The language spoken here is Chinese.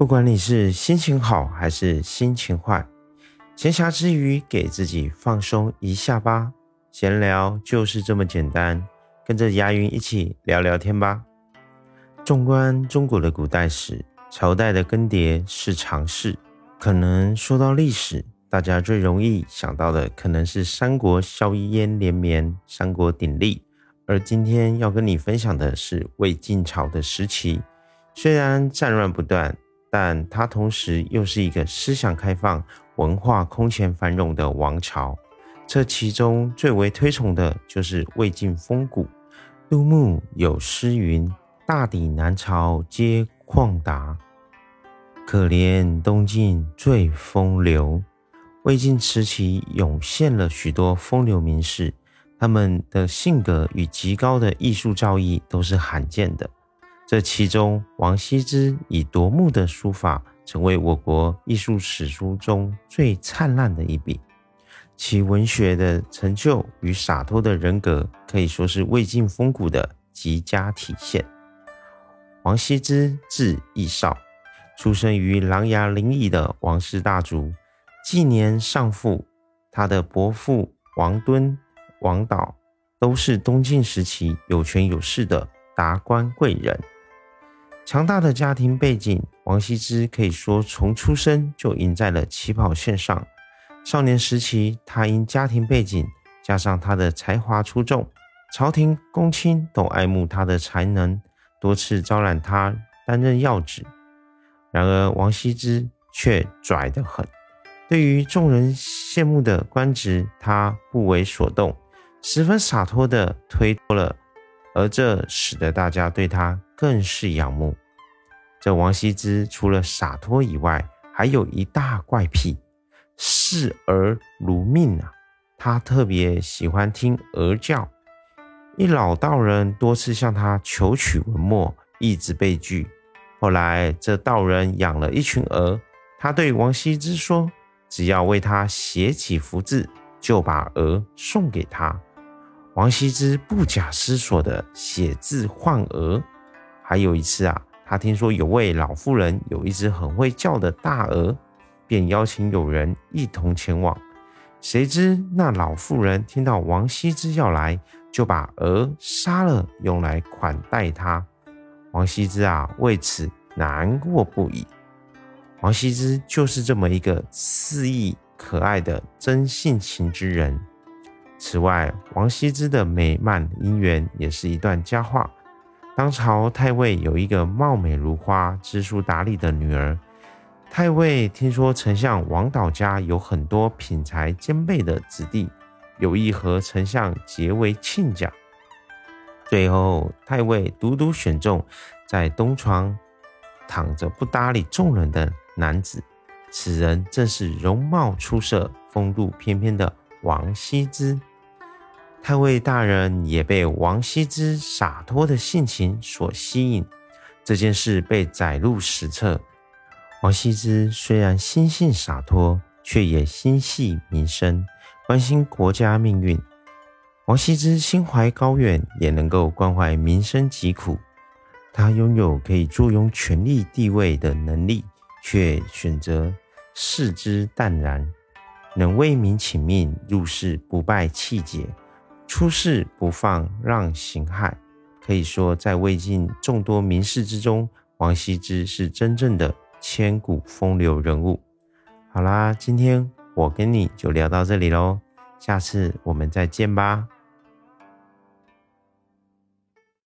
不管你是心情好还是心情坏，闲暇之余给自己放松一下吧。闲聊就是这么简单，跟着牙云一起聊聊天吧。纵观中国的古代史，朝代的更迭是常事。可能说到历史，大家最容易想到的可能是三国硝烟连绵，三国鼎立。而今天要跟你分享的是魏晋朝的时期，虽然战乱不断。但它同时又是一个思想开放、文化空前繁荣的王朝。这其中最为推崇的就是魏晋风骨。杜牧有诗云：“大抵南朝皆旷达，可怜东晋最风流。”魏晋时期涌现了许多风流名士，他们的性格与极高的艺术造诣都是罕见的。这其中，王羲之以夺目的书法，成为我国艺术史书中最灿烂的一笔。其文学的成就与洒脱的人格，可以说是魏晋风骨的极佳体现。王羲之字逸少，出生于琅琊临沂的王氏大族，纪年丧父。他的伯父王敦、王导都是东晋时期有权有势的达官贵人。强大的家庭背景，王羲之可以说从出生就赢在了起跑线上。少年时期，他因家庭背景加上他的才华出众，朝廷公卿都爱慕他的才能，多次招揽他担任要职。然而，王羲之却拽得很，对于众人羡慕的官职，他不为所动，十分洒脱地推脱了。而这使得大家对他更是仰慕。这王羲之除了洒脱以外，还有一大怪癖，视儿如命啊！他特别喜欢听鹅叫。一老道人多次向他求取文墨，一直被拒。后来，这道人养了一群鹅，他对王羲之说：“只要为他写几幅字，就把鹅送给他。”王羲之不假思索地写字换鹅。还有一次啊，他听说有位老妇人有一只很会叫的大鹅，便邀请友人一同前往。谁知那老妇人听到王羲之要来，就把鹅杀了，用来款待他。王羲之啊，为此难过不已。王羲之就是这么一个肆意可爱的真性情之人。此外，王羲之的美满姻缘也是一段佳话。当朝太尉有一个貌美如花、知书达理的女儿，太尉听说丞相王导家有很多品才兼备的子弟，有意和丞相结为亲家。最后，太尉独独选中在东床躺着不搭理众人的男子，此人正是容貌出色、风度翩翩的王羲之。太尉大人也被王羲之洒脱的性情所吸引，这件事被载入史册。王羲之虽然心性洒脱，却也心系民生，关心国家命运。王羲之心怀高远，也能够关怀民生疾苦。他拥有可以坐拥权力地位的能力，却选择视之淡然，能为民请命，入世不败气节。出世不放让形骸，可以说在魏晋众多名士之中，王羲之是真正的千古风流人物。好啦，今天我跟你就聊到这里喽，下次我们再见吧。